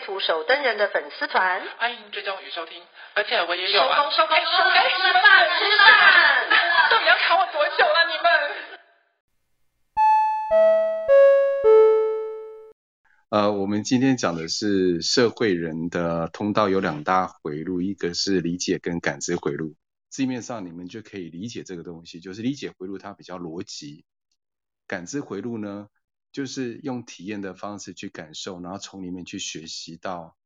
图手登人的粉丝团，欢迎追踪与收听，而且我也有啊。收工收工收工，吃饭吃饭，到底要卡我多久了？你们？呃，我们今天讲的是社会人的通道有两大回路，一个是理解跟感知回路。字面上你们就可以理解这个东西，就是理解回路它比较逻辑，感知回路呢，就是用体验的方式去感受，然后从里面去学习到，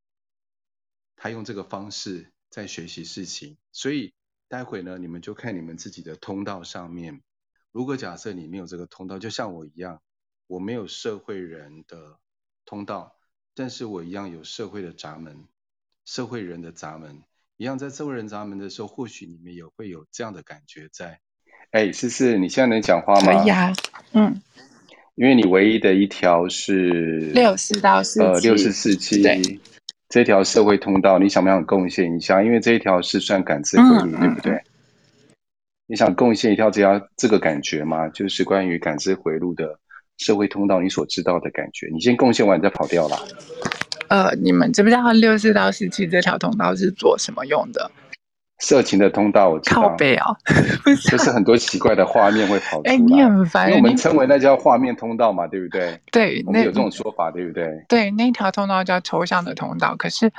他用这个方式在学习事情。所以待会呢，你们就看你们自己的通道上面。如果假设你没有这个通道，就像我一样，我没有社会人的通道，但是我一样有社会的闸门，社会人的闸门一样，在社会人闸门的时候，或许你们也会有这样的感觉在。哎，思思，你现在能讲话吗？可以啊，嗯。因为你唯一的一条是六四到四七，呃，六四四七这条社会通道，你想不想贡献一下？因为这一条是算感知回路，嗯、对不对？嗯、你想贡献一条这条这个感觉吗？就是关于感知回路的社会通道，你所知道的感觉。你先贡献完，你再跑掉了。呃，你们知不知道六四到四七这条通道是做什么用的？色情的通道，我知道。靠背哦，就是很多奇怪的画面会跑出来。哎，你很烦。因为我们称为那叫画面通道嘛，对不对？对，我们有这种说法，对不对？对，那条通道叫抽象的通道，可是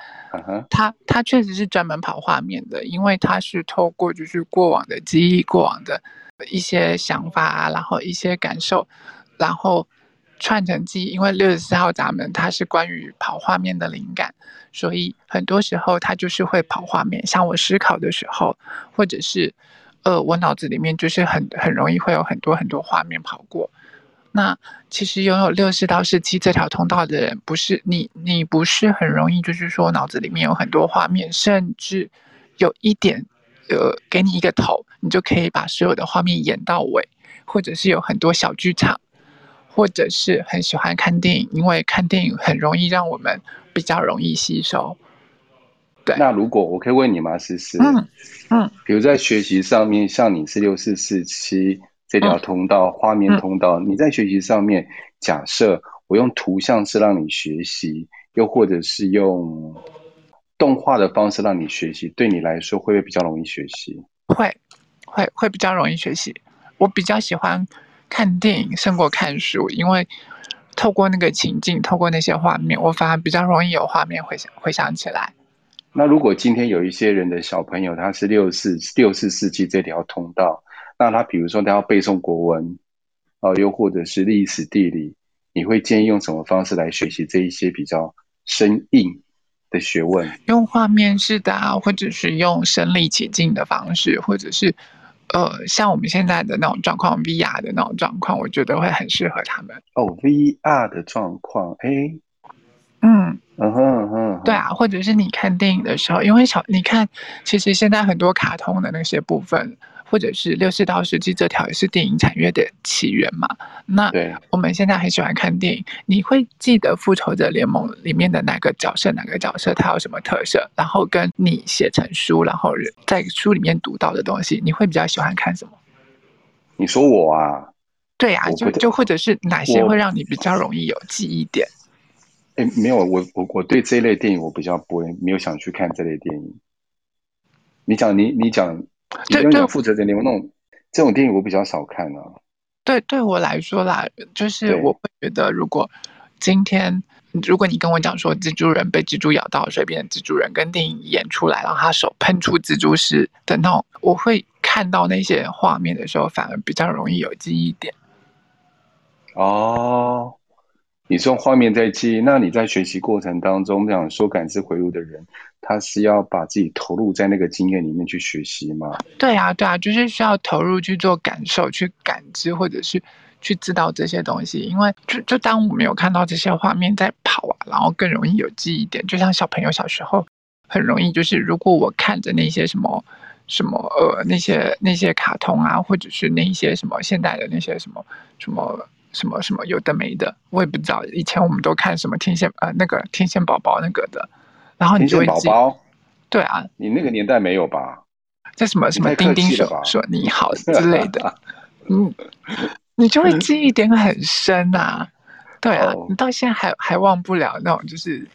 它它确实是专门跑画面的，因为它是透过就是过往的记忆、过往的一些想法啊，然后一些感受，然后。串成记忆，因为六十四号闸门它是关于跑画面的灵感，所以很多时候它就是会跑画面。像我思考的时候，或者是呃，我脑子里面就是很很容易会有很多很多画面跑过。那其实拥有六四到四七这条通道的人，不是你，你不是很容易就是说脑子里面有很多画面，甚至有一点呃，给你一个头，你就可以把所有的画面演到尾，或者是有很多小剧场。或者是很喜欢看电影，因为看电影很容易让我们比较容易吸收。对，那如果我可以问你吗，思思？嗯嗯，比如在学习上面，像你是六四四七这条通道，嗯、画面通道，嗯、你在学习上面，假设我用图像是让你学习，又或者是用动画的方式让你学习，对你来说会不会比较容易学习？会，会会比较容易学习。我比较喜欢。看电影胜过看书，因为透过那个情境，透过那些画面，我反而比较容易有画面回想回想起来。那如果今天有一些人的小朋友，他是六四六四四七这条通道，那他比如说他要背诵国文，哦、呃，又或者是历史地理，你会建议用什么方式来学习这一些比较生硬的学问？用画面式的啊，或者是用身临其境的方式，或者是。呃，像我们现在的那种状况，VR 的那种状况，我觉得会很适合他们。哦，VR 的状况，哎，嗯，嗯哼嗯哼，对啊，或者是你看电影的时候，因为小，你看，其实现在很多卡通的那些部分。或者是六四到十七这条也是电影产业的起源嘛？那我们现在很喜欢看电影，你会记得复仇者联盟里面的哪个角色？哪个角色他有什么特色？然后跟你写成书，然后在书里面读到的东西，你会比较喜欢看什么？你说我啊？对啊，就就或者是哪些会让你比较容易有记忆点？哎，没有，我我我对这一类电影我比较不会，没有想去看这类电影。你讲，你你讲。就就负责人，你们那种这种电影我比较少看啊。对，对我来说啦，就是我会觉得，如果今天如果你跟我讲说蜘蛛人被蜘蛛咬到，所以变成蜘蛛人，跟电影演出来，然后他手喷出蜘蛛丝的那种，我会看到那些画面的时候，反而比较容易有记忆点。哦。你是用画面在记忆，那你在学习过程当中，我们讲说感知回路的人，他是要把自己投入在那个经验里面去学习吗？对啊，对啊，就是需要投入去做感受、去感知，或者是去知道这些东西。因为就就当我们有看到这些画面在跑啊，然后更容易有记忆点。就像小朋友小时候很容易，就是如果我看着那些什么什么呃那些那些卡通啊，或者是那些什么现代的那些什么什么什么什么有的没的，我也不知道。以前我们都看什么天线呃那个天线宝宝那个的，然后你就会记。宝宝。对啊，你那个年代没有吧？在什么什么钉钉说说你好之类的，嗯，你就会记忆点很深呐、啊。对啊，你到现在还还忘不了那种就是，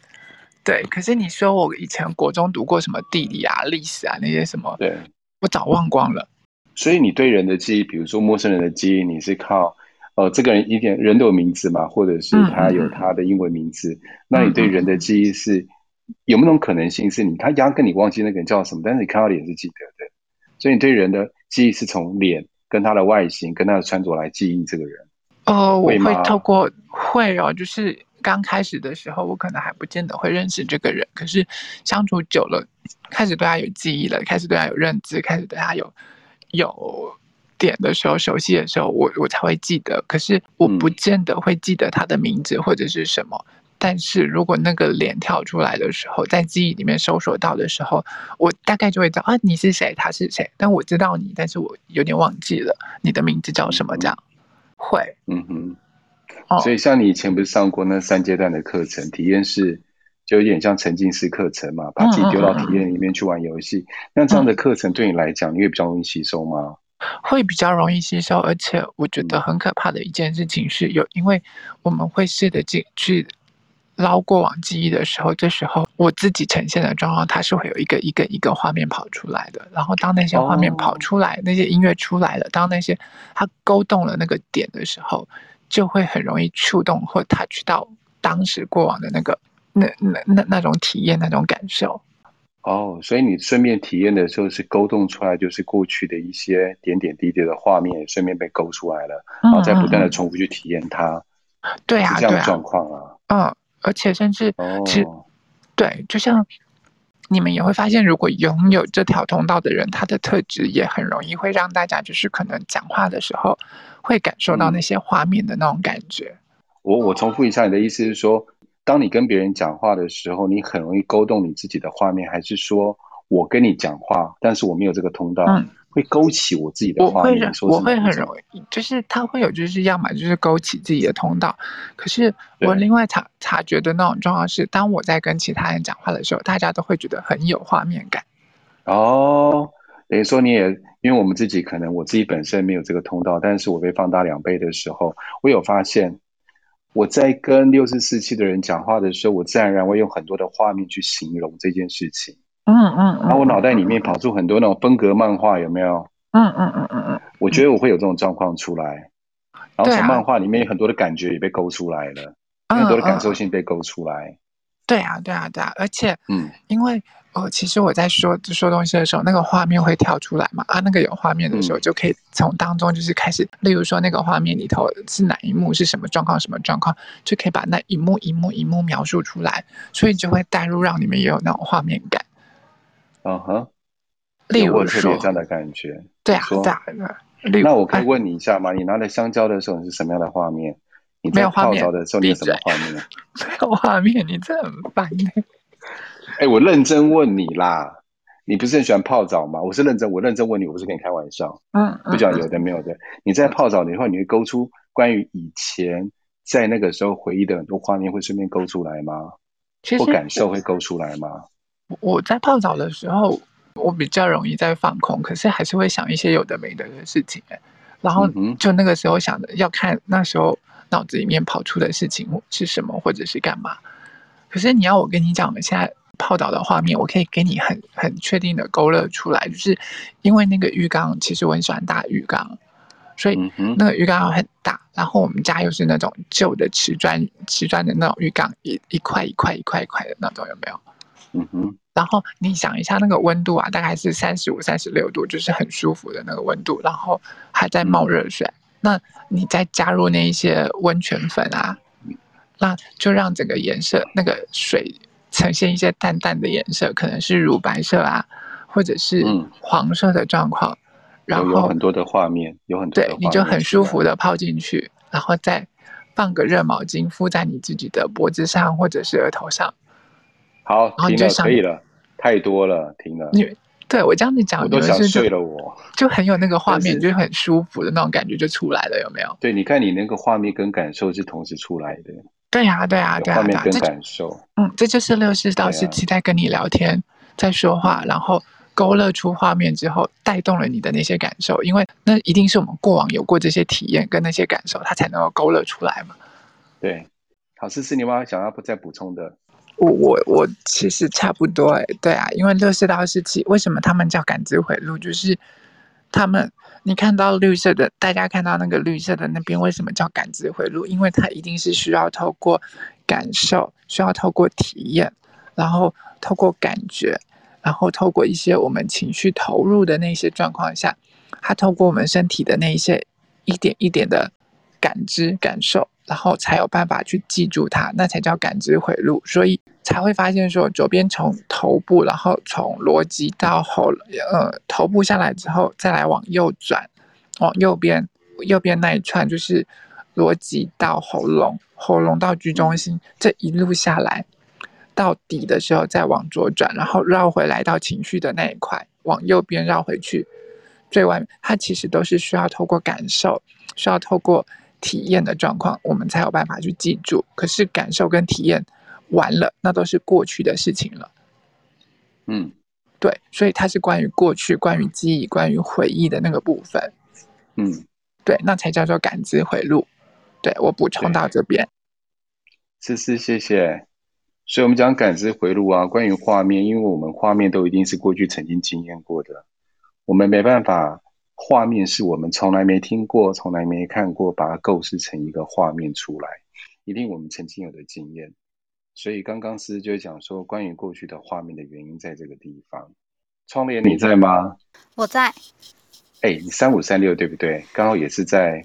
对。可是你说我以前国中读过什么地理啊、历史啊那些什么，对，我早忘光了。所以你对人的记忆，比如说陌生人的记忆，你是靠呃这个人一点人都有名字嘛，或者是他有他的英文名字，嗯、那你对人的记忆是？有没有种可能性是你他压根你忘记那个人叫什么，但是你看到脸是记得的，所以你对人的记忆是从脸跟他的外形跟他的穿着来记忆这个人。哦，我会透过会哦，就是刚开始的时候，我可能还不见得会认识这个人，可是相处久了，开始对他有记忆了，开始对他有认知，开始对他有有点的时候，熟悉的时候，我我才会记得。可是我不见得会记得他的名字或者是什么。嗯但是如果那个脸跳出来的时候，在记忆里面搜索到的时候，我大概就会知道啊，你是谁，他是谁。但我知道你，但是我有点忘记了你的名字叫什么，这样会，嗯哼。哦，所以像你以前不是上过那三阶段的课程，体验式就有点像沉浸式课程嘛，把自己丢到体验里面去玩游戏。嗯嗯嗯，那这样的课程对你来讲，你会比较容易吸收吗？会比较容易吸收，而且我觉得很可怕的一件事情是有，因为我们会试着进去。捞过往记忆的时候，这时候我自己呈现的状况，它是会有一个一个一个画面跑出来的。然后当那些画面跑出来，那些音乐出来了，当那些它勾动了那个点的时候，就会很容易触动或 touch 到当时过往的那个那那那那种体验那种感受。哦，所以你顺便体验的时候是勾动出来，就是过去的一些点点滴滴的画面，顺便被勾出来了，然后再不断的重复去体验它。对啊，这样的状况啊，嗯。而且甚至，其实，对，就像你们也会发现，如果拥有这条通道的人，他的特质也很容易会让大家就是可能讲话的时候会感受到那些画面的那种感觉。我我重复一下，你的意思是说，当你跟别人讲话的时候，你很容易勾动你自己的画面，还是说我跟你讲话，但是我没有这个通道？嗯会勾起我自己的画面，我会，我会很容易，就是他会有，就是要么就是勾起自己的通道。可是我另外察察觉的那种状况是，当我在跟其他人讲话的时候，大家都会觉得很有画面感。哦，等于说你也，因为我们自己可能我自己本身没有这个通道，但是我被放大两倍的时候，我有发现，我在跟六十四期的人讲话的时候，我自然而然会用很多的画面去形容这件事情。嗯嗯，然后我脑袋里面跑出很多那种风格漫画，有没有？嗯嗯嗯嗯嗯，我觉得我会有这种状况出来，然后从漫画里面有很多的感觉也被勾出来了，很多的感受性被勾出来。对啊对啊对啊，而且嗯，因为呃，其实我在说说东西的时候，那个画面会跳出来嘛，啊，那个有画面的时候就可以从当中就是开始，例如说那个画面里头是哪一幕是什么状况什么状况，就可以把那一幕一幕一幕描述出来，所以就会带入让你们也有那种画面感。嗯哼，例如说有这样的感觉，对啊，对啊。那我可以问你一下吗？你拿着香蕉的时候你是什么样的画面？你在泡澡的时候你有什么画面？没有画面，你这很烦呢。哎，我认真问你啦，你不是很喜欢泡澡吗？我是认真，我认真问你，我不是跟你开玩笑。嗯，不讲有的没有的。你在泡澡的话，你会勾出关于以前在那个时候回忆的很多画面，会顺便勾出来吗？或感受会勾出来吗？我在泡澡的时候，我比较容易在放空，可是还是会想一些有的没的的事情。然后就那个时候想的，要看那时候脑子里面跑出的事情是什么，或者是干嘛。可是你要我跟你讲，我们现在泡澡的画面，我可以给你很很确定的勾勒出来，就是因为那个浴缸，其实我很喜欢大浴缸，所以那个浴缸很大。然后我们家又是那种旧的瓷砖瓷砖的那种浴缸，一一块一块一块一块的那种，有没有？嗯哼。然后你想一下那个温度啊，大概是三十五、三十六度，就是很舒服的那个温度。然后还在冒热水，那你再加入那一些温泉粉啊，那就让整个颜色那个水呈现一些淡淡的颜色，可能是乳白色啊，或者是黄色的状况。然后有很多的画面，有很多的画面。对，你就很舒服的泡进去，然后再。放个热毛巾敷在你自己的脖子上或者是额头上。好，停了，可以了，太多了，停了。你对我这样子讲，我都想睡了，我就很有那个画面，就很舒服的那种感觉就出来了，有没有？对，你看你那个画面跟感受是同时出来的。对呀，对呀，对呀，画面跟感受。嗯，这就是六四到四七在跟你聊天，在说话，然后勾勒出画面之后，带动了你的那些感受，因为那一定是我们过往有过这些体验跟那些感受，它才能够勾勒出来嘛。对，好，思思，你妈妈想要不再补充的？我我我其实差不多哎，对啊，因为六四到十七，为什么他们叫感知回路？就是他们，你看到绿色的，大家看到那个绿色的那边，为什么叫感知回路？因为它一定是需要透过感受，需要透过体验，然后透过感觉，然后透过一些我们情绪投入的那些状况下，它透过我们身体的那一些一点一点的感知感受。然后才有办法去记住它，那才叫感知回路，所以才会发现说，左边从头部，然后从逻辑到喉，呃，头部下来之后，再来往右转，往右边，右边那一串就是逻辑到喉咙，喉咙到居中心，这一路下来到底的时候再往左转，然后绕回来到情绪的那一块，往右边绕回去，最外面它其实都是需要透过感受，需要透过。体验的状况，我们才有办法去记住。可是感受跟体验完了，那都是过去的事情了。嗯，对，所以它是关于过去、关于记忆、关于回忆的那个部分。嗯，对，那才叫做感知回路。对，我补充到这边。思思，谢谢。所以我们讲感知回路啊，关于画面，因为我们画面都一定是过去曾经经验过的，我们没办法。画面是我们从来没听过、从来没看过，把它构思成一个画面出来，一定我们曾经有的经验。所以刚刚思就讲说，关于过去的画面的原因，在这个地方。窗帘你在吗？我在。哎，你三五三六对不对？刚好也是在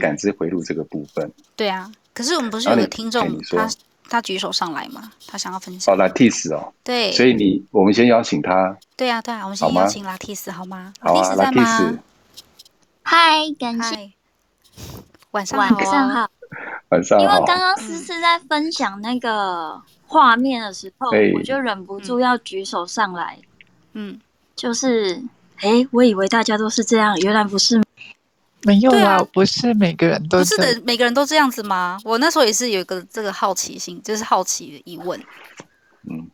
感知回路这个部分。嗯、对啊，可是我们不是有个听众他他举手上来嘛？他想要分享。哦，拉蒂斯哦。对。所以你，我们先邀请他。对啊，对啊，我们先邀请拉蒂斯好吗？好啊，拉蒂斯。嗨，感谢。晚上好。晚上好。晚上好。因为刚刚思思在分享那个画面的时候，我就忍不住要举手上来。嗯。就是，哎，我以为大家都是这样，原来不是。没有啊，啊不是每个人都不是的，每个人都这样子吗？我那时候也是有一个这个好奇心，就是好奇的疑问。嗯，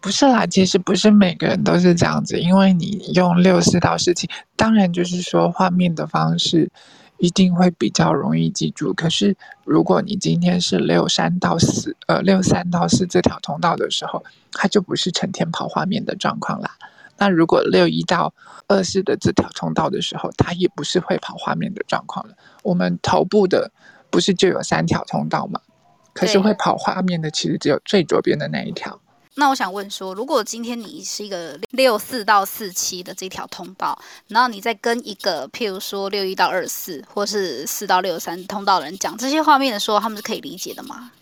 不是啦，其实不是每个人都是这样子，因为你用六四到四七，当然就是说画面的方式一定会比较容易记住。可是如果你今天是六三到四，呃，六三到四这条通道的时候，它就不是成天跑画面的状况啦。那如果六一到二四的这条通道的时候，它也不是会跑画面的状况了。我们头部的不是就有三条通道吗？可是会跑画面的其实只有最左边的那一条。那我想问说，如果今天你是一个六四到四七的这条通道，然后你再跟一个譬如说六一到二四或是四到六三通道的人讲这些画面的时候，他们是可以理解的吗？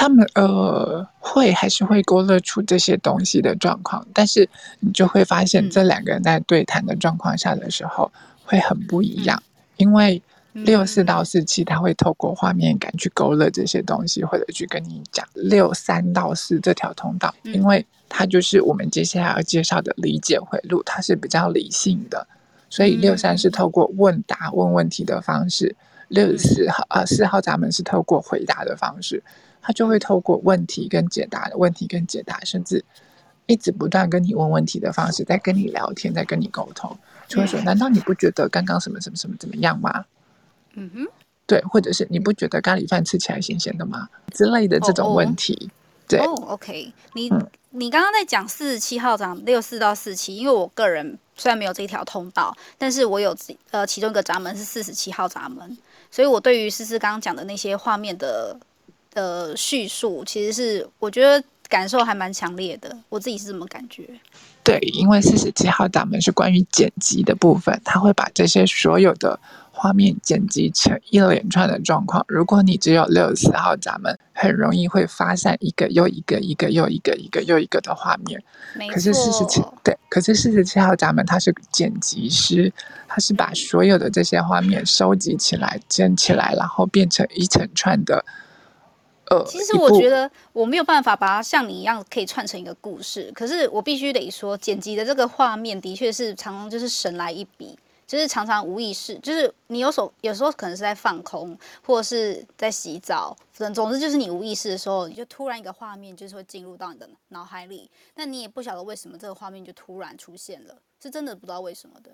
他们呃会还是会勾勒出这些东西的状况，但是你就会发现这两个人在对谈的状况下的时候会很不一样，因为六四到四七他会透过画面感去勾勒这些东西，或者去跟你讲六三到四这条通道，因为它就是我们接下来要介绍的理解回路，它是比较理性的，所以六三是透过问答问问题的方式，六四号呃四号闸门是透过回答的方式。他就会透过问题跟解答的问题跟解答，甚至一直不断跟你问问题的方式，在跟你聊天，在跟你沟通，就会说：“难道你不觉得刚刚什么什么什么怎么样吗？”嗯哼，对，或者是你不觉得咖喱饭吃起来咸咸的吗？之类的这种问题。Oh, oh. 对哦、oh,，OK，你、嗯、你刚刚在讲四十七号闸六四到四七，因为我个人虽然没有这条通道，但是我有呃其中一个闸门是四十七号闸门，所以我对于思思刚刚讲的那些画面的。的叙述其实是我觉得感受还蛮强烈的，我自己是这么感觉。对，因为四十七号闸门是关于剪辑的部分，他会把这些所有的画面剪辑成一连串的状况。如果你只有六十四号闸门，很容易会发散一个又一个、一个又一个、一个又一个的画面。可是四十七对，可是四十七号闸门它是剪辑师，他是把所有的这些画面收集起来、剪起来，然后变成一整串的。呃，其实我觉得我没有办法把它像你一样可以串成一个故事，可是我必须得说，剪辑的这个画面的确是常常就是神来一笔，就是常常无意识，就是你有时候有时候可能是在放空，或者是在洗澡，总总之就是你无意识的时候，你就突然一个画面就是会进入到你的脑海里，但你也不晓得为什么这个画面就突然出现了，是真的不知道为什么的。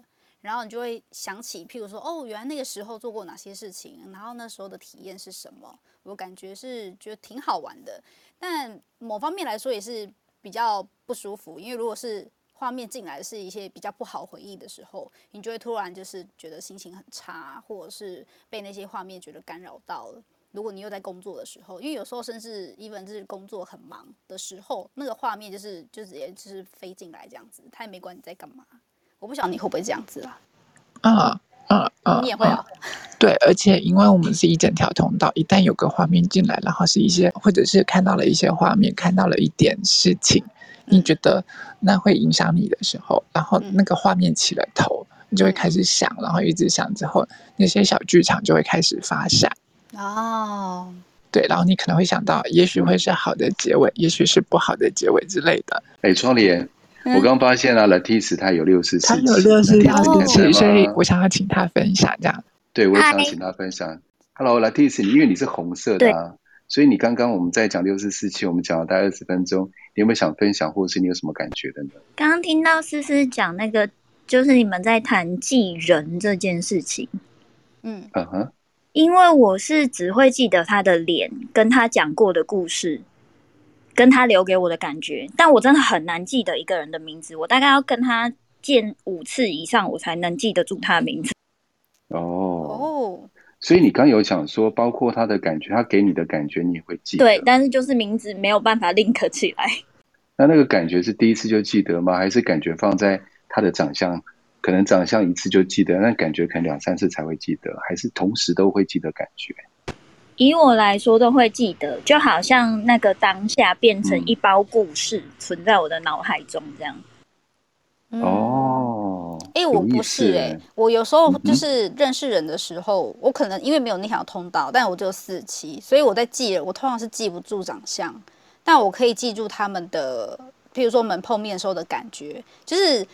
然后你就会想起，譬如说，哦，原来那个时候做过哪些事情，然后那时候的体验是什么？我感觉是觉得挺好玩的，但某方面来说也是比较不舒服，因为如果是画面进来是一些比较不好回忆的时候，你就会突然就是觉得心情很差，或者是被那些画面觉得干扰到了。如果你又在工作的时候，因为有时候甚至 even 是工作很忙的时候，那个画面就是就直接就是飞进来这样子，他也没管你在干嘛。我不晓得你会不会这样子啦？啊啊啊！你也会啊？对，而且因为我们是一整条通道，一旦有个画面进来，然后是一些或者是看到了一些画面，看到了一点事情，你觉得那会影响你的时候，然后那个画面起了头，你就会开始想，然后一直想之后，那些小剧场就会开始发散。哦，对，然后你可能会想到，也许会是好的结尾，也许是不好的结尾之类的。哎，窗帘。我刚发现啊，Latice 他有六十四，他有六十四期，所以我想要请他分享这样。对，我也想请他分享。Hello，Latice，因为你是红色的啊，所以你刚刚我们在讲六十四期，我们讲了大概二十分钟，你有没有想分享，或者是你有什么感觉的呢？刚刚听到思思讲那个，就是你们在谈记人这件事情。嗯嗯哼，因为我是只会记得他的脸，跟他讲过的故事。跟他留给我的感觉，但我真的很难记得一个人的名字。我大概要跟他见五次以上，我才能记得住他的名字。哦哦，所以你刚有讲说，包括他的感觉，他给你的感觉，你也会记得。对，但是就是名字没有办法 link 起来。那那个感觉是第一次就记得吗？还是感觉放在他的长相，可能长相一次就记得，那感觉可能两三次才会记得，还是同时都会记得感觉？以我来说，都会记得，就好像那个当下变成一包故事，存在我的脑海中这样。嗯、哦，哎、欸，我不是哎、欸，我有时候就是认识人的时候，嗯、我可能因为没有那条通道，但我只有四期，所以我在记人，我通常是记不住长相，但我可以记住他们的，譬如说我们碰面的时候的感觉，就是。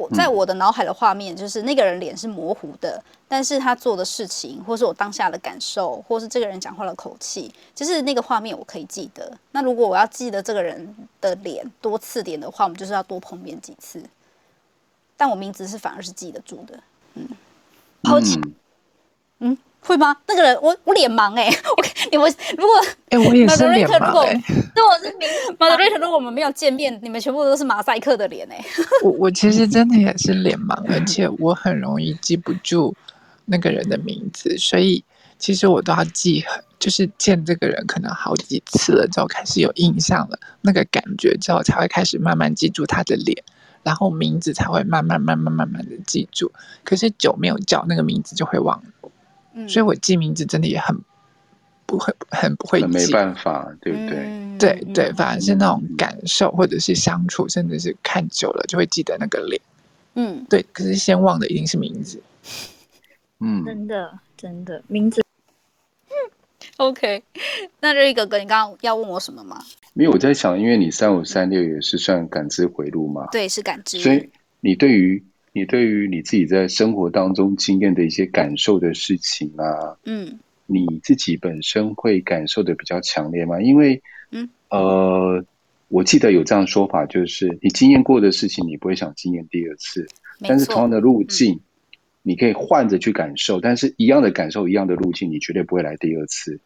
我在我的脑海的画面，就是那个人脸是模糊的，但是他做的事情，或是我当下的感受，或是这个人讲话的口气，就是那个画面我可以记得。那如果我要记得这个人的脸多次点的话，我们就是要多碰面几次。但我名字是反而是记得住的，嗯，好奇，嗯。会吗？那个人，我我脸盲哎、欸，我你们如果哎、欸，我也是脸盲、欸。如果我是马德瑞特，如果我们没有见面，你们全部都是马赛克的脸哎、欸。我我其实真的也是脸盲，而且我很容易记不住那个人的名字，所以其实我都要记很，就是见这个人可能好几次了之后开始有印象了，那个感觉之后才会开始慢慢记住他的脸，然后名字才会慢慢慢慢慢慢的记住。可是久没有叫那个名字就会忘了。所以我记名字真的也很不会，很不会记，没办法，对不对？嗯、对对，反而是那种感受，或者是相处，甚至是看久了就会记得那个脸。嗯，对。可是先忘的一定是名字。嗯，真的真的名字。嗯，OK。那瑞哥哥，你刚刚要问我什么吗？没有，我在想，因为你三五三六也是算感知回路嘛？对，是感知。所以你对于。你对于你自己在生活当中经验的一些感受的事情啊，嗯，你自己本身会感受的比较强烈吗？因为，嗯，呃，我记得有这样说法，就是你经验过的事情，你不会想经验第二次。但是同样的路径，嗯，你可以换着去感受，但是一样的感受，一样的路径，你绝对不会来第二次。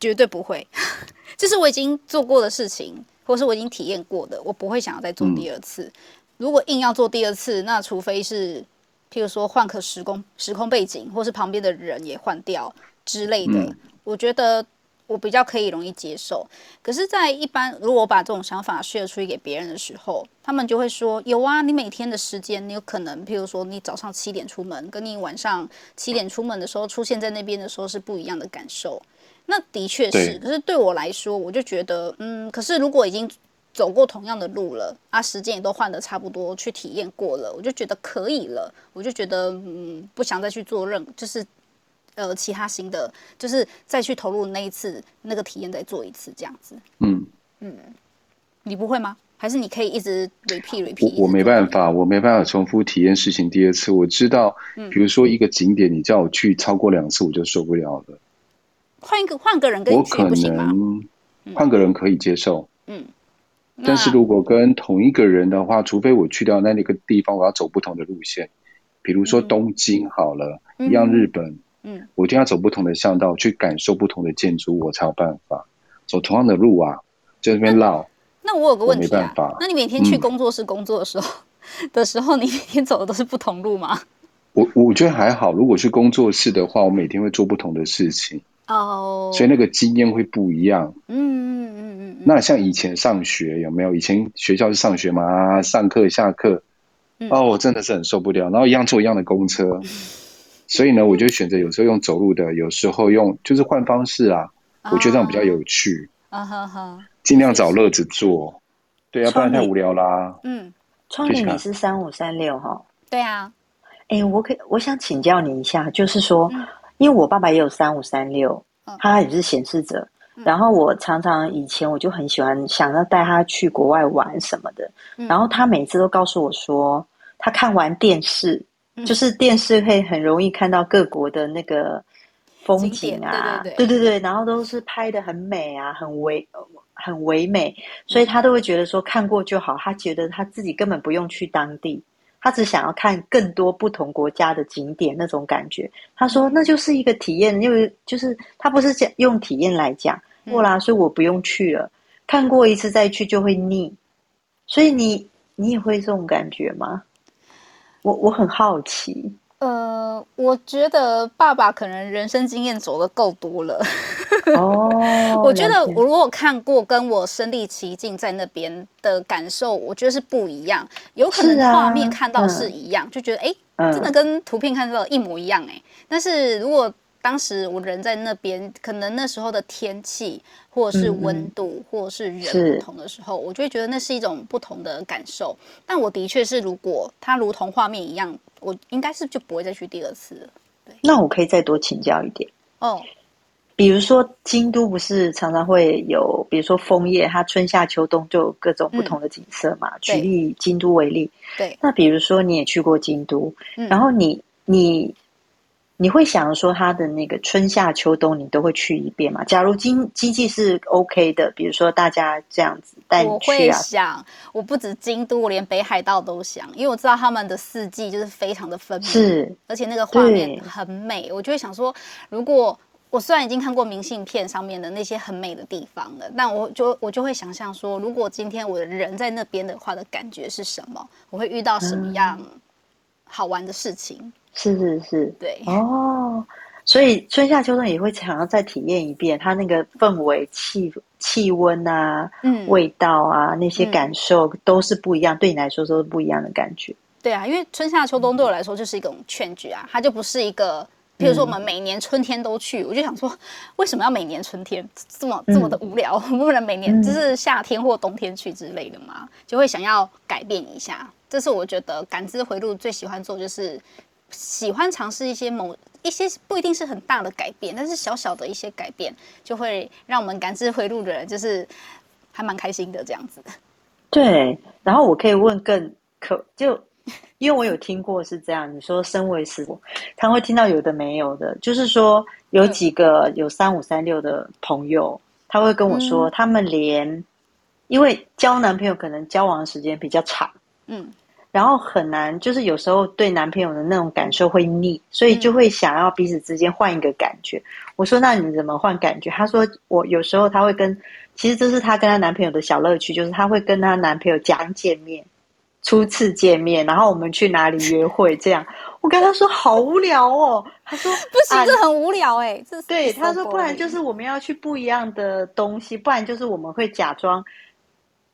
绝对不会，这是我已经做过的事情，或是我已经体验过的，我不会想要再做第二次。嗯如果硬要做第二次，那除非是，譬如说换个时空时空背景，或是旁边的人也换掉之类的。嗯、我觉得我比较可以容易接受。可是，在一般如果我把这种想法 share 出去给别人的时候，他们就会说：有啊，你每天的时间，你有可能，譬如说你早上七点出门，跟你晚上七点出门的时候出现在那边的时候是不一样的感受。那的确是，可是对我来说，我就觉得，嗯，可是如果已经走过同样的路了，啊，时间也都换的差不多，去体验过了，我就觉得可以了，我就觉得，嗯，不想再去做任，就是。呃，其他新的就是再去投入那一次那个体验，再做一次这样子。嗯嗯，你不会吗？还是你可以一直 repeat repeat？我我没办法，我没办法重复体验事情第二次。我知道，比如说一个景点，你叫我去超过两次，我就受不了了。换一个换个人跟你去不行吗？换个人可以接受。嗯，但是如果跟同一个人的话，除非我去掉那那个地方，我要走不同的路线。比如说东京好了，一样日本。嗯，我一定要走不同的巷道，去感受不同的建筑，我才有办法走同样的路啊，在那边绕。那我有个问题啊，没办法。那你每天去工作室工作的时候、嗯、的时候，你每天走的都是不同路吗？我我觉得还好，如果去工作室的话，我每天会做不同的事情哦，所以那个经验会不一样。嗯嗯嗯嗯。那像以前上学有没有？以前学校是上学嘛，上课下课，哦，我真的是很受不了，然后一样坐一样的公车。嗯 所以呢，我就选择有时候用走路的，有时候用就是换方式啊，我觉得这样比较有趣。啊哈哈，尽量找乐子做，对，啊不然太无聊啦。嗯，创立你是三五三六哈？对啊。哎，我可我想请教你一下，就是说，因为我爸爸也有三五三六，他也是显示者，然后我常常以前我就很喜欢想要带他去国外玩什么的，然后他每次都告诉我说，他看完电视。就是电视会很容易看到各国的那个风景啊，对对对，对对对，然后都是拍的很美啊，很唯很唯美，所以他都会觉得说看过就好，他觉得他自己根本不用去当地，他只想要看更多不同国家的景点那种感觉。他说那就是一个体验，因为就是他不是讲用体验来讲过啦，所以我不用去了，看过一次再去就会腻，所以你你也会这种感觉吗？我我很好奇，呃，我觉得爸爸可能人生经验走的够多了。哦，我觉得我如果看过，跟我身历其境在那边的感受，我觉得是不一样。有可能画面看到是一样，就觉得哎，欸、真的跟图片看到一模一样哎、欸。嗯、但是如果当时我人在那边，可能那时候的天气，或者是温度，嗯、或者是人不同的时候，我就会觉得那是一种不同的感受。但我的确是，如果它如同画面一样，我应该是就不会再去第二次了。对，那我可以再多请教一点哦。比如说京都不是常常会有，比如说枫叶，它春夏秋冬就有各种不同的景色嘛。嗯、举例京都为例，对。那比如说你也去过京都，嗯、然后你你。你会想说他的那个春夏秋冬你都会去一遍吗？假如经经济是 OK 的，比如说大家这样子带你去啊。我会想，我不止京都，我连北海道都想，因为我知道他们的四季就是非常的分明，是，而且那个画面很美。我就会想说，如果我虽然已经看过明信片上面的那些很美的地方了，但我就我就会想象说，如果今天我的人在那边的话的感觉是什么？我会遇到什么样好玩的事情？嗯是是是，对哦，所以春夏秋冬也会想要再体验一遍，它那个氛围、气气温啊，嗯，味道啊，那些感受都是不一样，嗯、对你来说都是不一样的感觉。对啊，因为春夏秋冬对我来说就是一种 change 啊，它就不是一个，比如说我们每年春天都去，嗯、我就想说，为什么要每年春天这么这么的无聊？嗯、不能每年就是夏天或冬天去之类的嘛？就会想要改变一下。这是我觉得感知回路最喜欢做就是。喜欢尝试一些某一些不一定是很大的改变，但是小小的一些改变就会让我们感知回路的人就是还蛮开心的这样子。对，然后我可以问更可就，因为我有听过是这样，你说身为师父，他会听到有的没有的，就是说有几个有三五三六的朋友，他会跟我说，他们连因为交男朋友可能交往的时间比较长，嗯。然后很难，就是有时候对男朋友的那种感受会腻，所以就会想要彼此之间换一个感觉。嗯、我说：“那你怎么换感觉？”她说：“我有时候她会跟，其实这是她跟她男朋友的小乐趣，就是她会跟她男朋友讲见面，初次见面，然后我们去哪里约会这样。我跟她说好无聊哦，她说 不行，这很无聊哎、欸，这对他说不然就是我们要去不一样的东西，不然就是我们会假装。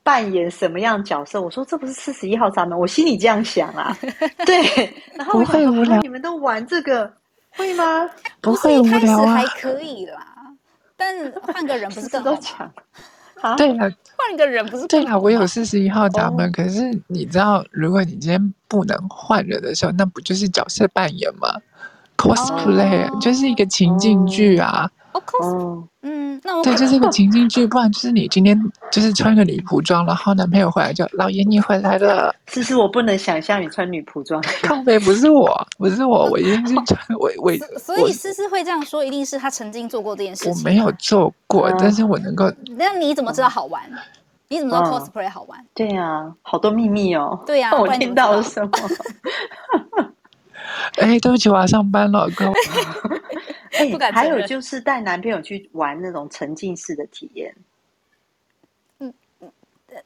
扮演什么样角色？我说这不是四十一号闸门，我心里这样想啊。对，然后我想说，不会无聊，你们都玩这个会吗？不会无聊啊。一开始还可以啦，但换个人不是更好吗？啊，对了，换个人不是对了，我有四十一号闸门，哦，可是你知道，如果你今天不能换人的时候，那不就是角色扮演吗？cosplay，哦，就是一个情境剧啊。哦，cos，嗯，那我对，就是一个情景剧，不然就是你今天就是穿个女仆装，然后男朋友回来就老爷你回来了。其实我不能想象你穿女仆装，靠北不是我，不是我，我一定是穿我我。所以思思会这样说，一定是他曾经做过这件事情。我没有做过，嗯、但是我能够。那你怎么知道好玩？你怎么知道 cosplay 好玩？对呀，好多秘密哦。对呀，我听到了什么？哎，对不起，我要上班了，哥。哎、欸，还有就是带男朋友去玩那种沉浸式的体验，嗯，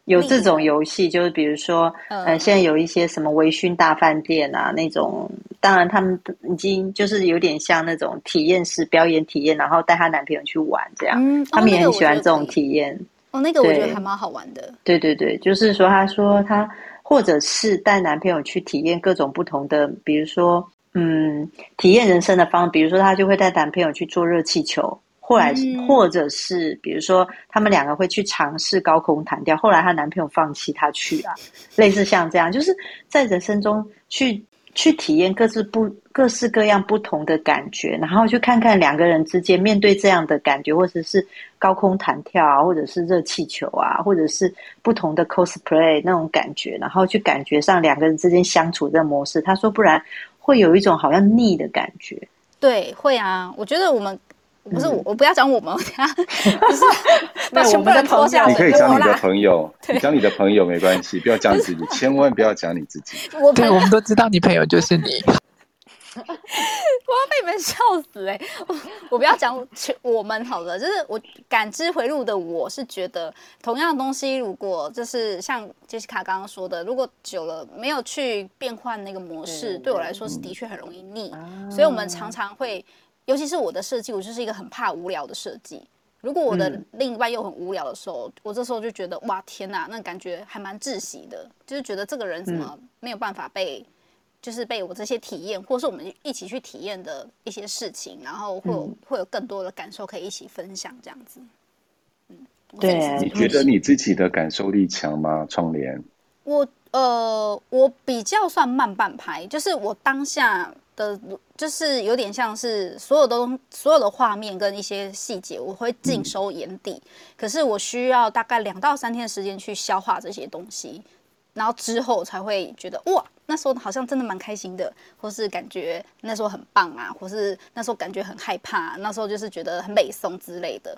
有这种游戏，就是比如说，呃，呃，现在有一些什么微醺大饭店啊，那种，当然他们已经就是有点像那种体验式表演体验，然后带她男朋友去玩这样，嗯，他们也很喜欢这种体验。哦，那个我觉得还蛮好玩的。对对对，就是说，她说她或者是带男朋友去体验各种不同的，比如说。嗯，体验人生的方，比如说她就会带男朋友去坐热气球，后来、嗯、或者是比如说他们两个会去尝试高空弹跳，后来她男朋友放弃她去啊，类似像这样，就是在人生中去去体验各自不各式各样不同的感觉，然后去看看两个人之间面对这样的感觉，或者是高空弹跳啊，或者是热气球啊，或者是不同的 cosplay 那种感觉，然后去感觉上两个人之间相处的模式。他说不然。会有一种好像腻的感觉，对，会啊。我觉得我们不是我，我不要讲我们，不是 把全部人拖下。你可以讲你的朋友，你讲你的朋友没关系，不要讲自己，千万不要讲你自己。我对，我们都知道你朋友就是你。我要被你们笑死哎、欸！我 我不要讲我们好了，就是我感知回路的，我是觉得同样的东西，如果就是像杰西卡刚刚说的，如果久了没有去变换那个模式，对我来说是的确很容易腻。所以我们常常会，尤其是我的设计，我就是一个很怕无聊的设计。如果我的另一半又很无聊的时候，我这时候就觉得哇天哪，那感觉还蛮窒息的，就是觉得这个人怎么没有办法被。就是被我这些体验，或是我们一起去体验的一些事情，然后会有、嗯、会有更多的感受可以一起分享，这样子。嗯，对。你觉得你自己的感受力强吗？窗帘？我呃，我比较算慢半拍，就是我当下的，就是有点像是所有的所有的画面跟一些细节，我会尽收眼底、嗯。可是我需要大概两到三天的时间去消化这些东西。然后之后才会觉得哇，那时候好像真的蛮开心的，或是感觉那时候很棒啊，或是那时候感觉很害怕，那时候就是觉得很美松之类的。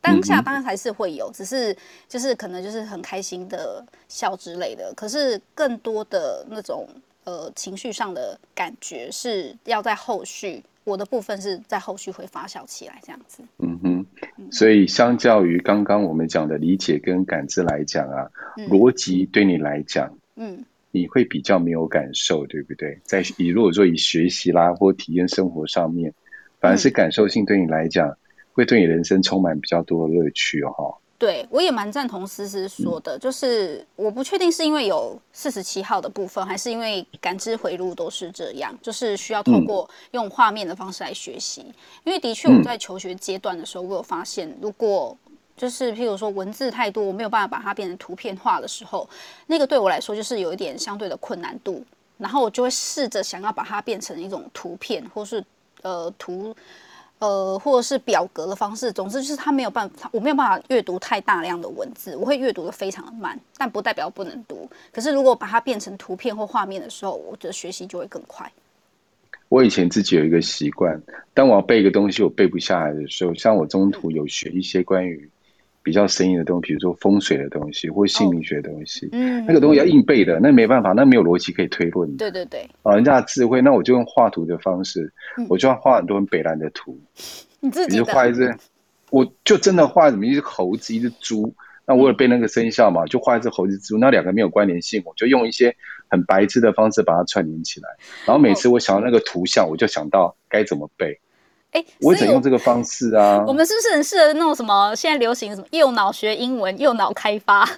当下当然还是会有，只是就是可能就是很开心的笑之类的。可是更多的那种呃情绪上的感觉是要在后续。我的部分是在后续会发酵起来，这样子。嗯哼，所以相较于刚刚我们讲的理解跟感知来讲啊，嗯、逻辑对你来讲，嗯，你会比较没有感受，对不对？在以如果说以学习啦或体验生活上面，反而是感受性对你来讲，嗯、会对你人生充满比较多的乐趣哦。对，我也蛮赞同思思说的，就是我不确定是因为有四十七号的部分，还是因为感知回路都是这样，就是需要透过用画面的方式来学习。因为的确我在求学阶段的时候，我有发现，如果就是譬如说文字太多，我没有办法把它变成图片化的时候，那个对我来说就是有一点相对的困难度。然后我就会试着想要把它变成一种图片，或是呃图。呃，或者是表格的方式，总之就是他没有办法，我没有办法阅读太大量的文字，我会阅读的非常的慢，但不代表不能读。可是如果把它变成图片或画面的时候，我的学习就会更快。我以前自己有一个习惯，当我要背一个东西，我背不下来的时候，像我中途有学一些关于。比较生硬的东西，比如说风水的东西或姓名学的东西，嗯，那个东西要硬背的，那没办法，那没有逻辑可以推论。对对对，啊，人家的智慧，那我就用画图的方式，嗯、我就要画很多很北兰的图。你自己画一只，我就真的画什么一只猴子，一只猪，那我有背那个生肖嘛，就画一只猴子猪，那两个没有关联性，我就用一些很白痴的方式把它串联起来。然后每次我想到那个图像，我就想到该怎么背。哎，我只用这个方式啊。我们是不是很适合那种什么现在流行什么右脑学英文、右脑开发？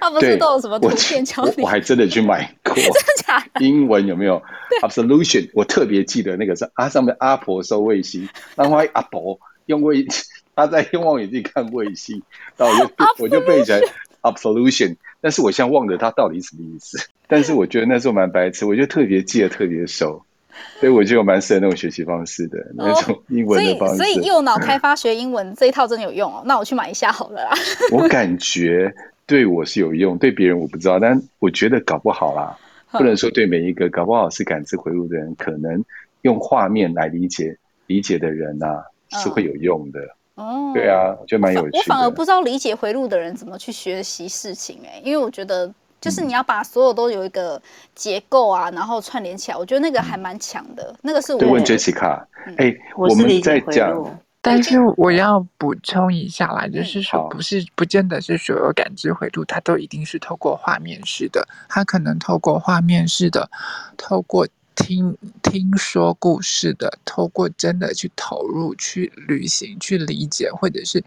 他不是都有什么图片教你？我，我还真的去买过。真的假的？英文有没有？Absolution，我特别记得那个是啊，上面阿婆收卫星，然后阿婆用卫，他在用望远镜看卫星，然后我就我就背起来 Absolution，但是我现在忘了它到底什么意思。但是我觉得那时候蛮白痴，我就特别记得特别熟。所以我就有蛮适合那种学习方式的、哦、那种英文的方式。所以，所以右脑开 发学英文这一套真的有用哦。那我去买一下好了啦。我感觉对我是有用，对别人我不知道，但我觉得搞不好啦，不能说对每一个，搞不好是感知回路的人，可能用画面来理解理解的人呐、啊，是会有用的。哦，对啊，我觉得蛮有趣的。我反而不知道理解回路的人怎么去学习事情哎、欸，因为我觉得。就是你要把所有都有一个结构啊，然后串联起来，我觉得那个还蛮强的。那个是我问 Jessica，哎、嗯，我们在讲，但是我要补充一下啦，就是说，不是不见得是所有感知回路，它都一定是透过画面式的，它可能透过画面式的，透过听听说故事的，透过真的去投入、去旅行、去理解，或者是，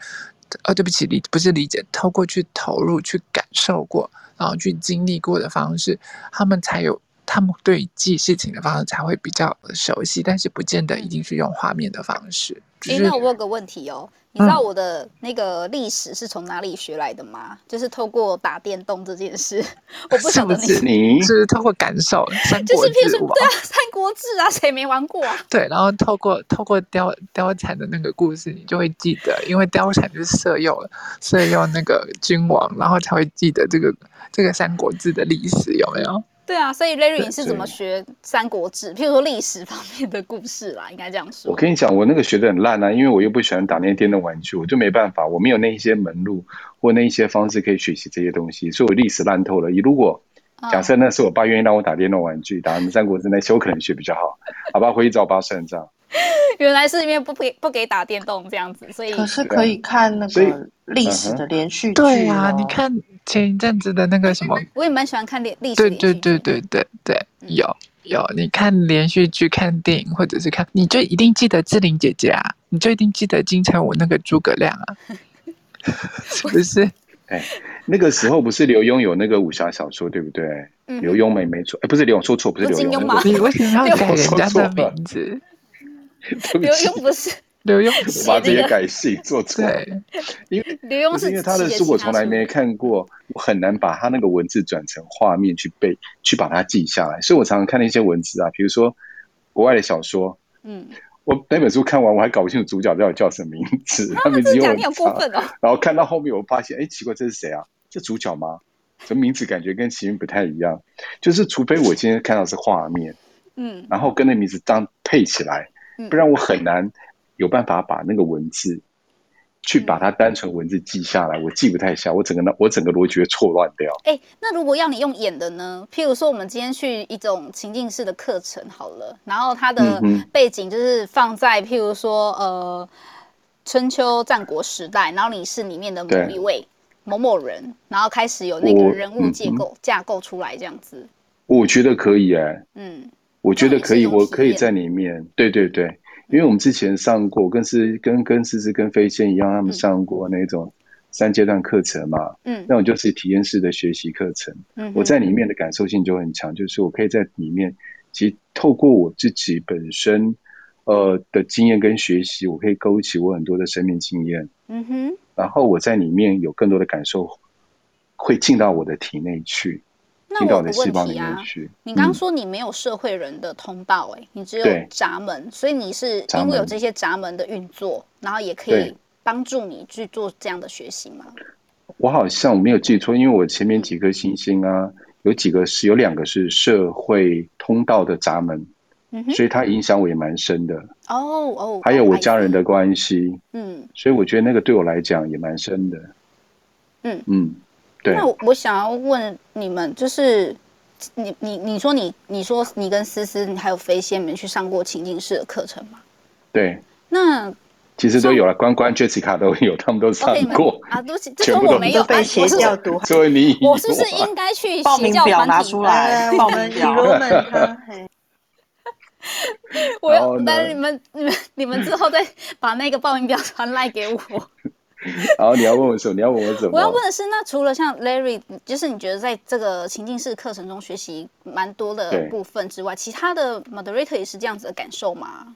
哦，对不起，理不是理解，透过去投入、去感受过。然后去经历过的方式，他们才有，他们对记事情的方式才会比较熟悉，但是不见得一定是用画面的方式。哎、就是，那我有个问题哦，你知道我的那个历史是从哪里学来的吗？嗯、就是透过打电动这件事，我不晓得你是你是透过感受，就是譬如说对啊，《三国志》啊，谁没玩过啊？对，然后透过透过貂貂蝉的那个故事，你就会记得，因为貂蝉就是色诱色诱那个君王，然后才会记得这个。这个《三国志》的历史有没有？对啊，所以 Larry 你是怎么学《三国志》？譬如说历史方面的故事啦，应该这样说。我跟你讲，我那个学的很烂啊，因为我又不喜欢打那些电动玩具，我就没办法，我没有那一些门路或那一些方式可以学习这些东西，所以我历史烂透了。如果假设那是我爸愿意让我打电动玩具，打《三国志》那些，我可能学比较好。好吧，回去找我爸算账。原来是因为不给不给打电动这样子，所以可是可以看那个历史的连续剧。对啊，你看前一阵子的那个什么，我也蛮喜欢看历历史。对对对对对对，有有，你看连续剧、看电影，或者是看，你就一定记得志玲姐姐啊，你就一定记得金城武那个诸葛亮啊，是不是？哎，那个时候不是刘墉有那个武侠小说，对不对？刘墉没没错，哎，不是刘墉说错，不是刘墉，你为什么要改人家的名字？刘墉不是 刘墉，把这些改姓做错。对，因为刘墉是因为他的书我从来没看过，我很难把他那个文字转成画面去背，去把它记下来。所以我常常看那些文字啊，比如说国外的小说，嗯，我那本书看完，我还搞不清楚主角到底叫什么名字，他名字又很长，然后看到后面，我发现，哎，奇怪，这是谁啊？这主角吗？这名字感觉跟其名不太一样。就是除非我今天看到是画面，嗯，然后跟那名字当配起来。不然我很难有办法把那个文字，去把它单纯文字记下来，我记不太下，我整个那我整个逻辑会错乱掉。哎、欸，那如果要你用演的呢？譬如说，我们今天去一种情境式的课程好了，然后它的背景就是放在譬如说呃春秋战国时代，然后你是里面的某一位某某人，然后开始有那个人物结构架构出来这样子。我觉得可以哎、欸，嗯。我觉得可以，我可以在里面。对对对，因为我们之前上过，跟思跟跟思思跟飞仙一样，他们上过那种三阶段课程嘛。嗯，那种就是体验式的学习课程。嗯，我在里面的感受性就很强，就是我可以在里面，其实透过我自己本身呃的经验跟学习，我可以勾起我很多的生命经验。嗯哼，然后我在里面有更多的感受，会进到我的体内去。那我有个问题啊，你刚刚说你没有社会人的通道，哎，你只有闸门，所以你是因为有这些闸门的运作，然后也可以帮助你去做这样的学习吗？我好像没有记错，因为我前面几颗星星啊，有几个是有两个是社会通道的闸门，所以它影响我也蛮深的。哦哦，还有我家人的关系，嗯，所以我觉得那个对我来讲也蛮深的。嗯嗯。对，那我想要问你们，就是你你你说你你说你跟思思还有飞仙们去上过情境式的课程吗？对。那其实都有了，关关 Jessica 都有，他们都上过啊，都 全部都没有被邪教毒害。所以你，我是不是 应该去报名表拿出来？报名表。我要，但是你们、你们、你们之后再把那个报名表传来给我。好，你要问我什么？你要问我什么？我要问的是，那除了像 Larry，就是你觉得在这个情境式课程中学习蛮多的部分之外，其他的 Moderator 也是这样子的感受吗？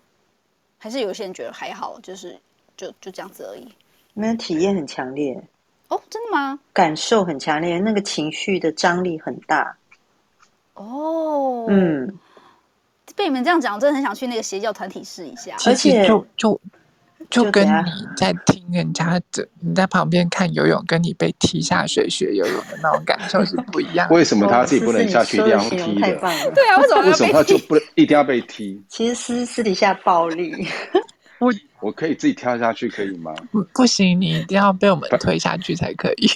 还是有些人觉得还好，就是就就这样子而已？没有体验很强烈哦，真的吗？感受很强烈，那个情绪的张力很大。哦，嗯，被你们这样讲，我真的很想去那个邪教团体试一下。而且就就。就跟你在听人家的，你在旁边看游泳，跟你被踢下水学游泳的那种感受是不一样。为什么他自己不能下去一定要踢的？太棒了！对啊，为什么为什么他就不一定要被踢？其实私私底下暴力，我 我可以自己跳下去，可以吗？不不行，你一定要被我们推下去才可以。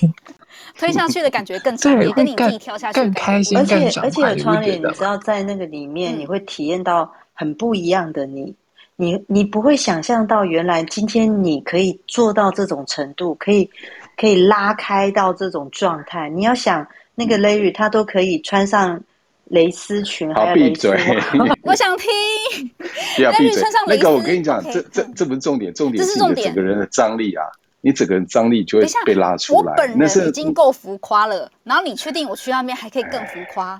推下去的感觉更强烈，跟你自己跳下去更开心，而且而且有窗帘，你知道在那个里面，你会体验到很不一样的你。你你不会想象到，原来今天你可以做到这种程度，可以可以拉开到这种状态。你要想那个 Larry，他都可以穿上蕾丝裙，还有蕾丝闭嘴！我想听。不要闭嘴。穿上那个我跟你讲，okay, 这这这不是重点，重点是你的整个人的张力啊！你整个人张力就会被拉出来。我本人已经够浮夸了，然后你确定我去那边还可以更浮夸？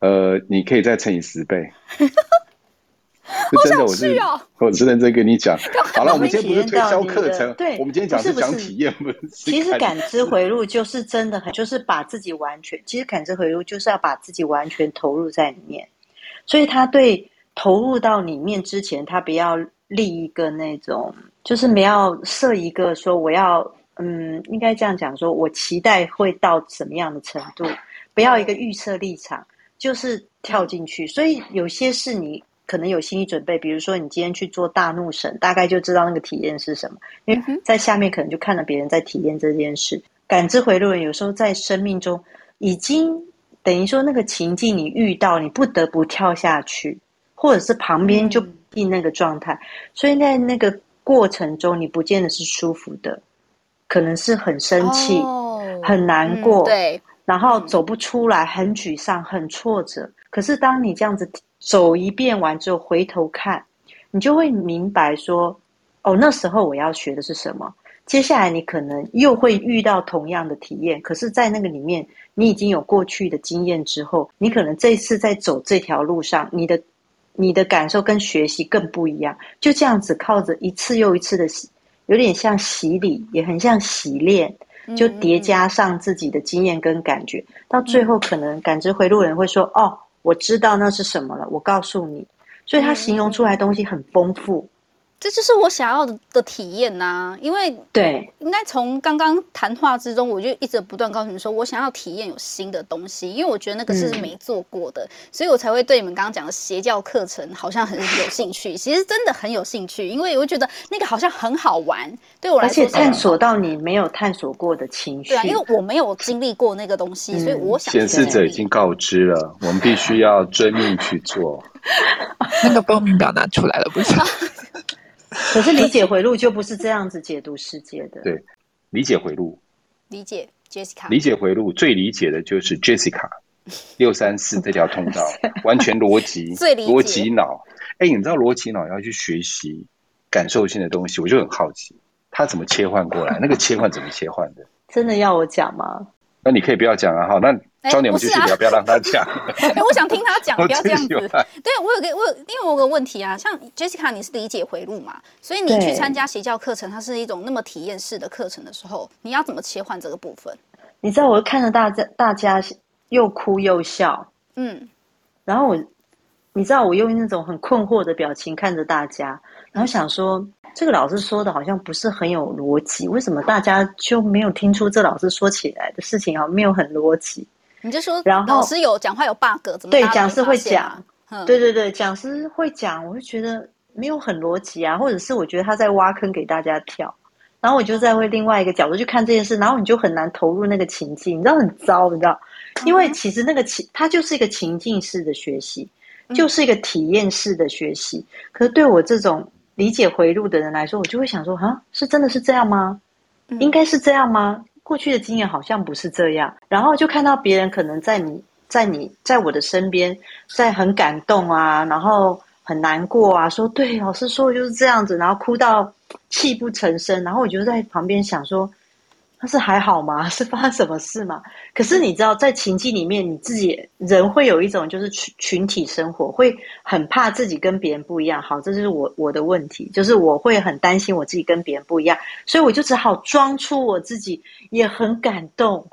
呃，你可以再乘以十倍。好想去哦！我是认真跟你讲。好了，我们今天不是推销课程，对，我们今天讲是讲体验，不是。其实感知回路就是真的很，就是把自己完全，其实感知回路就是要把自己完全投入在里面。所以他对投入到里面之前，他不要立一个那种，就是没要设一个说我要，嗯，应该这样讲，说我期待会到什么样的程度，不要一个预设立场，就是跳进去。所以有些事你。可能有心理准备，比如说你今天去做大怒神，大概就知道那个体验是什么。因为在下面可能就看了别人在体验这件事。感知回路人有时候在生命中已经等于说那个情境你遇到，你不得不跳下去，或者是旁边就进那个状态，所以在那个过程中你不见得是舒服的，可能是很生气、哦、很难过，嗯、对，然后走不出来，很沮丧、很挫折。可是当你这样子。走一遍完之后回头看，你就会明白说，哦，那时候我要学的是什么。接下来你可能又会遇到同样的体验，可是，在那个里面，你已经有过去的经验之后，你可能这一次在走这条路上，你的你的感受跟学习更不一样。就这样子靠着一次又一次的洗，有点像洗礼，也很像洗练，就叠加上自己的经验跟感觉，到最后可能感知回路人会说，哦。我知道那是什么了，我告诉你，所以他形容出来东西很丰富。这就是我想要的的体验呐、啊，因为对，应该从刚刚谈话之中，我就一直不断告诉你说，我想要体验有新的东西，因为我觉得那个是没做过的，嗯、所以我才会对你们刚刚讲的邪教课程好像很有兴趣。其实真的很有兴趣，因为我觉得那个好像很好玩，对我来说，而且探索到你没有探索过的情绪。对啊，因为我没有经历过那个东西，嗯、所以我想。显示者已经告知了，我们必须要遵命去做。那个报名表拿出来了，不是？可是理解回路就不是这样子解读世界的。对，理解回路，理解 Jessica，理解回路最理解的就是 Jessica 六三四这条通道，完全逻辑，逻辑脑。哎，你知道逻辑脑要去学习感受性的东西，我就很好奇，他怎么切换过来？那个切换怎么切换的？真的要我讲吗？那你可以不要讲啊，哈，那。焦点我们继续，不要不要让他讲。哎，我想听他讲，不要这样子。对，我有个我有，因为我有个问题啊，像 Jessica，你是理解回路嘛，所以你去参加邪教课程，它是一种那么体验式的课程的时候，你要怎么切换这个部分？你知道，我看着大家大家又哭又笑，嗯，然后我，你知道，我用那种很困惑的表情看着大家，然后想说。这个老师说的好像不是很有逻辑，为什么大家就没有听出这老师说起来的事情好像没有很逻辑？你就说，然后老师有讲话有 bug，怎么对讲师会讲？对对对，讲师会讲，我就觉得没有很逻辑啊，或者是我觉得他在挖坑给大家跳，然后我就在会另外一个角度去看这件事，然后你就很难投入那个情境，你知道很糟，你知道？因为其实那个情，它就是一个情境式的学习，就是一个体验式的学习，可是对我这种。理解回路的人来说，我就会想说，啊，是真的是这样吗？应该是这样吗？过去的经验好像不是这样。然后就看到别人可能在你在你在我的身边，在很感动啊，然后很难过啊，说对，老师说的就是这样子，然后哭到泣不成声。然后我就在旁边想说。他是还好吗？是发生什么事吗？可是你知道，在情境里面，你自己人会有一种就是群群体生活，会很怕自己跟别人不一样。好，这就是我我的问题，就是我会很担心我自己跟别人不一样，所以我就只好装出我自己也很感动，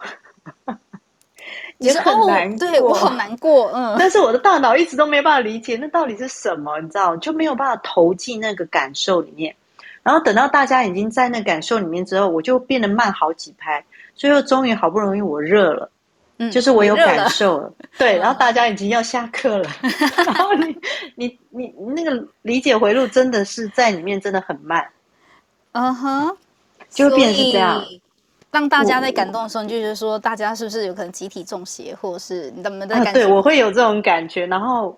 也很难过。对，我很难过，嗯。但是我的大脑一直都没办法理解那到底是什么，你知道，就没有办法投进那个感受里面。然后等到大家已经在那感受里面之后，我就变得慢好几拍，最后终于好不容易我热了，嗯，就是我有感受了，了对，然后大家已经要下课了，然后你你你那个理解回路真的是在里面真的很慢，嗯哼，就变成是这样，让大家在感动的时候，你就觉得说大家是不是有可能集体中邪，或者是你怎么的感觉？啊，对，我会有这种感觉，然后。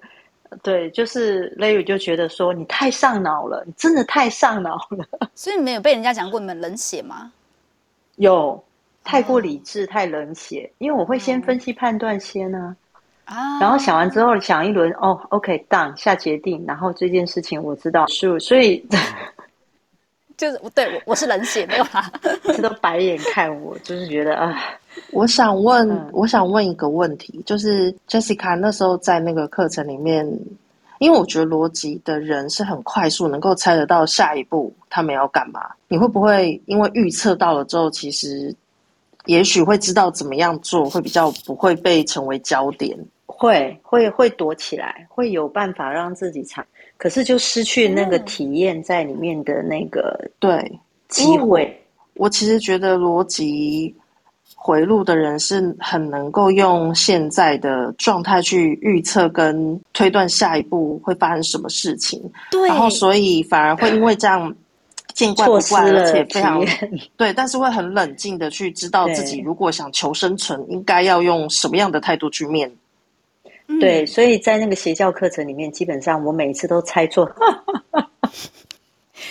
对，就是 Larry 就觉得说你太上脑了，你真的太上脑了。所以你们有被人家讲过你们冷血吗？有，太过理智，太冷血。因为我会先分析判断先呢，啊，然后想完之后想一轮，哦，OK，done，下决定，然后这件事情我知道是，所以就是对我我是冷血，没有啦，这都白眼看我，就是觉得啊。我想问，嗯、我想问一个问题，就是 Jessica 那时候在那个课程里面，因为我觉得逻辑的人是很快速能够猜得到下一步他们要干嘛。你会不会因为预测到了之后，其实也许会知道怎么样做，会比较不会被成为焦点？会会会躲起来，会有办法让自己藏，可是就失去那个体验在里面的那个对机会。嗯、我其实觉得逻辑。回路的人是很能够用现在的状态去预测跟推断下一步会发生什么事情，对，然后所以反而会因为这样 见怪不怪，而且非常 对，但是会很冷静的去知道自己如果想求生存，应该要用什么样的态度去面对。对，所以在那个邪教课程里面，基本上我每一次都猜错。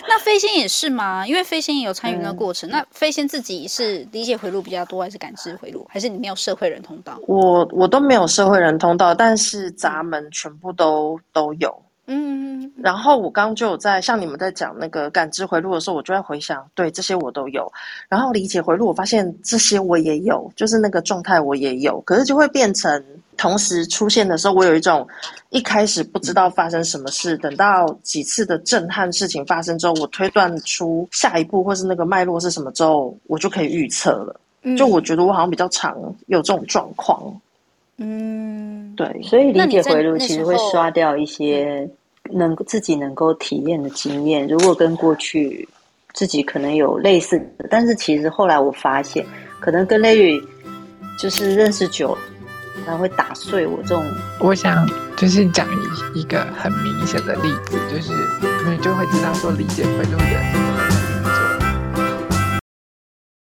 那飞仙也是吗？因为飞仙也有参与那个过程。嗯、那飞仙自己是理解回路比较多，还是感知回路，还是你没有社会人通道？我我都没有社会人通道，但是闸门全部都都有。嗯，然后我刚刚就有在像你们在讲那个感知回路的时候，我就在回想，对，这些我都有。然后理解回路，我发现这些我也有，就是那个状态我也有，可是就会变成。同时出现的时候，我有一种一开始不知道发生什么事，等到几次的震撼事情发生之后，我推断出下一步或是那个脉络是什么之后，我就可以预测了。嗯。就我觉得我好像比较常有这种状况。嗯，对。所以理解回路其实会刷掉一些能自己能够体验的经验。如果跟过去自己可能有类似的，但是其实后来我发现，可能跟 Larry 就是认识久。他会打碎我这种。我想就是讲一一个很明显的例子，就是你就会知道说理解回路人。